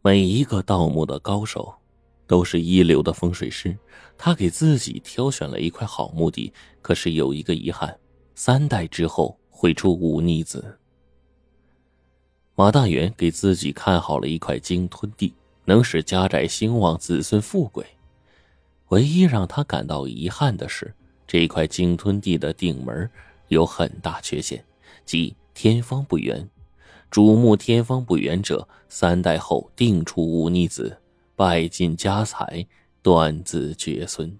每一个盗墓的高手，都是一流的风水师。他给自己挑选了一块好墓地，可是有一个遗憾：三代之后会出忤逆子。马大元给自己看好了一块鲸吞地，能使家宅兴旺，子孙富贵。唯一让他感到遗憾的是，这块鲸吞地的顶门有很大缺陷，即天方不圆。主墓天方不圆者，三代后定出忤逆子，败尽家财，断子绝孙。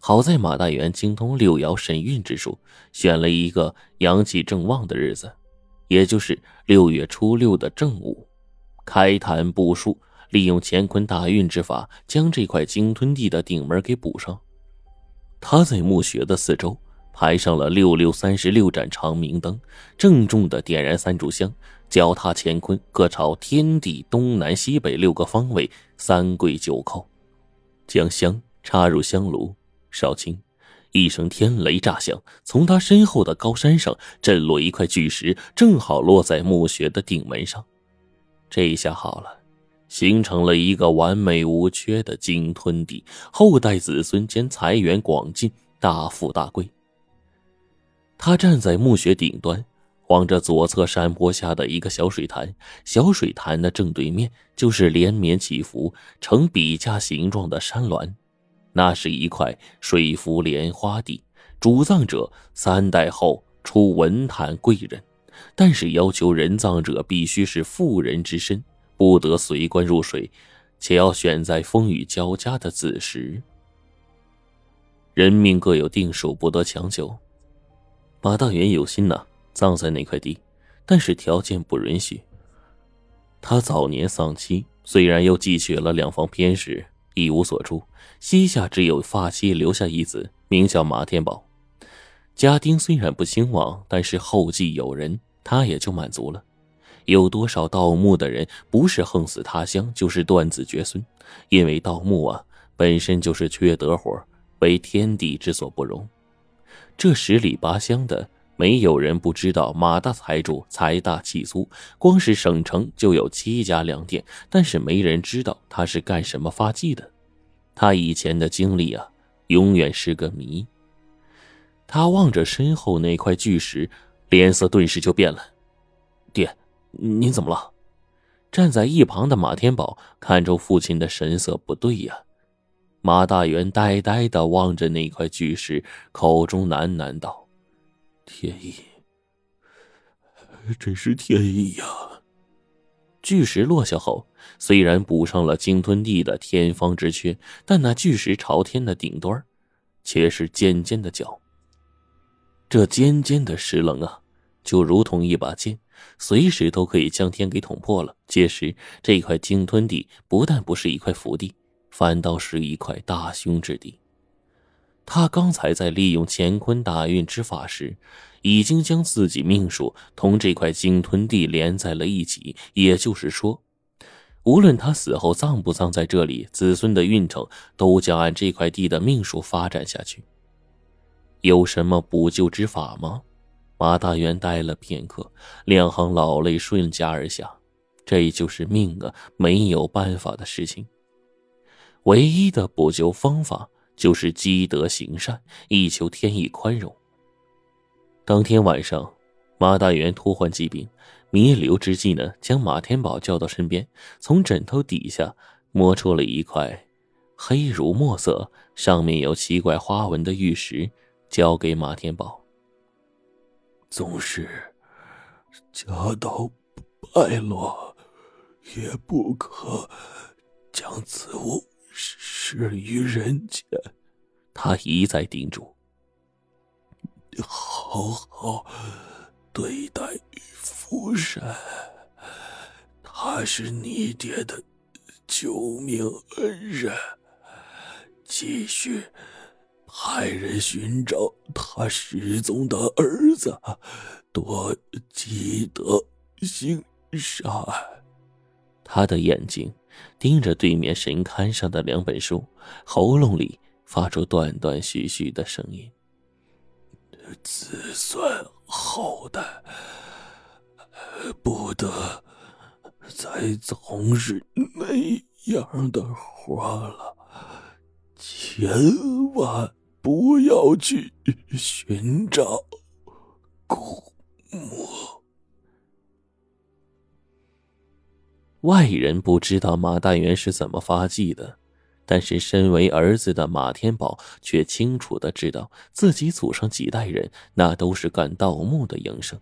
好在马大元精通六爻神运之术，选了一个阳气正旺的日子，也就是六月初六的正午，开坛布术，利用乾坤大运之法，将这块鲸吞地的顶门给补上。他在墓穴的四周。排上了六六三十六盏长明灯，郑重的点燃三炷香，脚踏乾坤，各朝天地东南西北六个方位三跪九叩，将香插入香炉，烧清。一声天雷炸响，从他身后的高山上震落一块巨石，正好落在墓穴的顶门上。这一下好了，形成了一个完美无缺的鲸吞地，后代子孙间财源广进，大富大贵。他站在墓穴顶端，望着左侧山坡下的一个小水潭。小水潭的正对面就是连绵起伏、呈笔架形状的山峦，那是一块水浮莲花地。主葬者三代后出文坛贵人，但是要求人葬者必须是妇人之身，不得随棺入水，且要选在风雨交加的子时。人命各有定数，不得强求。马大元有心呐，葬在那块地，但是条件不允许。他早年丧妻，虽然又汲取了两房偏室，一无所出，膝下只有发妻留下一子，名叫马天宝。家丁虽然不兴旺，但是后继有人，他也就满足了。有多少盗墓的人不是横死他乡，就是断子绝孙？因为盗墓啊，本身就是缺德活，为天地之所不容。这十里八乡的，没有人不知道马大财主财大气粗，光是省城就有七家粮店，但是没人知道他是干什么发迹的。他以前的经历啊，永远是个谜。他望着身后那块巨石，脸色顿时就变了。爹，您怎么了？站在一旁的马天宝看着父亲的神色不对呀。马大元呆呆的望着那块巨石，口中喃喃道：“天意，真是天意呀！”巨石落下后，虽然补上了鲸吞地的天方之缺，但那巨石朝天的顶端，却是尖尖的角。这尖尖的石棱啊，就如同一把剑，随时都可以将天给捅破了。届时，这块鲸吞地不但不是一块福地。反倒是一块大凶之地。他刚才在利用乾坤大运之法时，已经将自己命数同这块鲸吞地连在了一起。也就是说，无论他死后葬不葬在这里，子孙的运程都将按这块地的命数发展下去。有什么补救之法吗？马大元呆了片刻，两行老泪顺颊而下。这就是命啊，没有办法的事情。唯一的补救方法就是积德行善，以求天意宽容。当天晚上，马大元突患疾病，弥留之际呢，将马天宝叫到身边，从枕头底下摸出了一块黑如墨色、上面有奇怪花纹的玉石，交给马天宝。纵使家道败落，也不可将此物。是于人间，他一再叮嘱：“好好对待于福山，他是你爹的救命恩人。继续派人寻找他失踪的儿子，多积德行善。”他的眼睛。盯着对面神龛上的两本书，喉咙里发出断断续续的声音：“子孙后代不得再从事那样的活了，千万不要去寻找古墓。外人不知道马大元是怎么发迹的，但是身为儿子的马天宝却清楚的知道，自己祖上几代人那都是干盗墓的营生。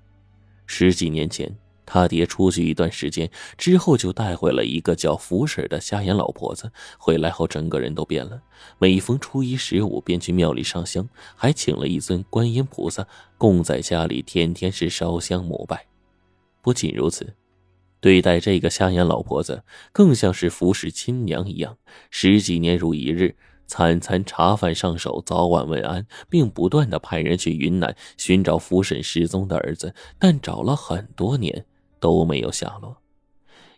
十几年前。他爹出去一段时间之后，就带回了一个叫福婶的瞎眼老婆子。回来后，整个人都变了。每逢初一十五，便去庙里上香，还请了一尊观音菩萨供在家里，天天是烧香膜拜。不仅如此，对待这个瞎眼老婆子，更像是服侍亲娘一样。十几年如一日，餐餐茶饭上手，早晚问安，并不断的派人去云南寻找福婶失踪的儿子，但找了很多年。都没有下落。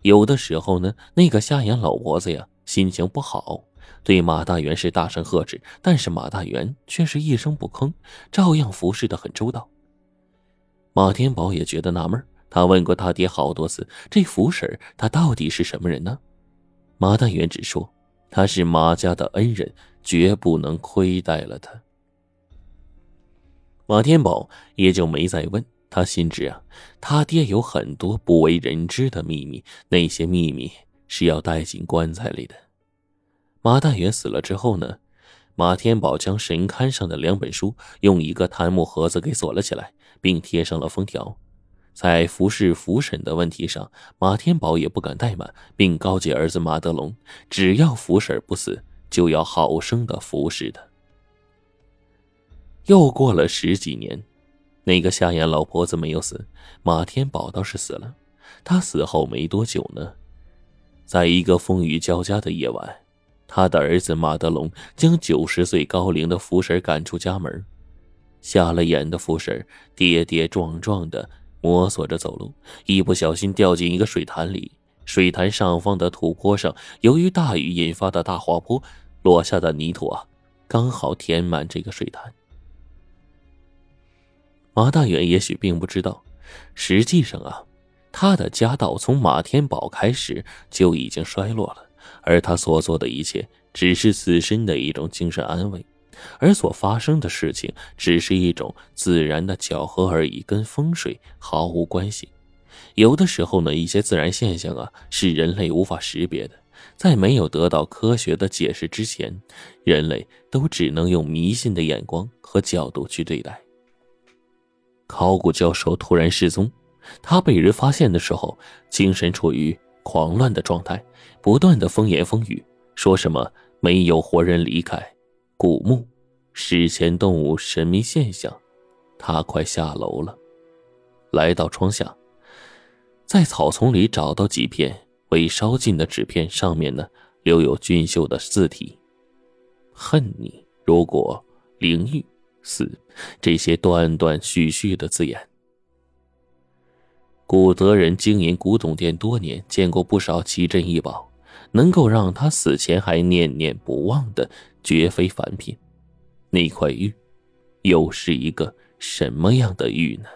有的时候呢，那个瞎眼老婆子呀，心情不好，对马大元是大声呵斥，但是马大元却是一声不吭，照样服侍的很周到。马天宝也觉得纳闷儿，他问过他爹好多次，这福婶他到底是什么人呢？马大元只说他是马家的恩人，绝不能亏待了他。马天宝也就没再问。他心知啊，他爹有很多不为人知的秘密，那些秘密是要带进棺材里的。马大元死了之后呢，马天宝将神龛上的两本书用一个檀木盒子给锁了起来，并贴上了封条。在服侍福婶的问题上，马天宝也不敢怠慢，并告诫儿子马德龙，只要福婶不死，就要好生的服侍他。又过了十几年。那个瞎眼老婆子没有死，马天宝倒是死了。他死后没多久呢，在一个风雨交加的夜晚，他的儿子马德龙将九十岁高龄的福婶赶出家门。瞎了眼的福婶跌跌撞撞的摸索着走路，一不小心掉进一个水潭里。水潭上方的土坡上，由于大雨引发的大滑坡，落下的泥土啊，刚好填满这个水潭。马大远也许并不知道，实际上啊，他的家道从马天宝开始就已经衰落了，而他所做的一切只是自身的一种精神安慰，而所发生的事情只是一种自然的巧合而已，跟风水毫无关系。有的时候呢，一些自然现象啊，是人类无法识别的，在没有得到科学的解释之前，人类都只能用迷信的眼光和角度去对待。考古教授突然失踪，他被人发现的时候，精神处于狂乱的状态，不断的风言风语，说什么没有活人离开，古墓，史前动物神秘现象。他快下楼了，来到窗下，在草丛里找到几片未烧尽的纸片，上面呢留有俊秀的字体：“恨你，如果灵玉。”死，这些断断续续的字眼。古德人经营古董店多年，见过不少奇珍异宝，能够让他死前还念念不忘的，绝非凡品。那块玉，又是一个什么样的玉呢？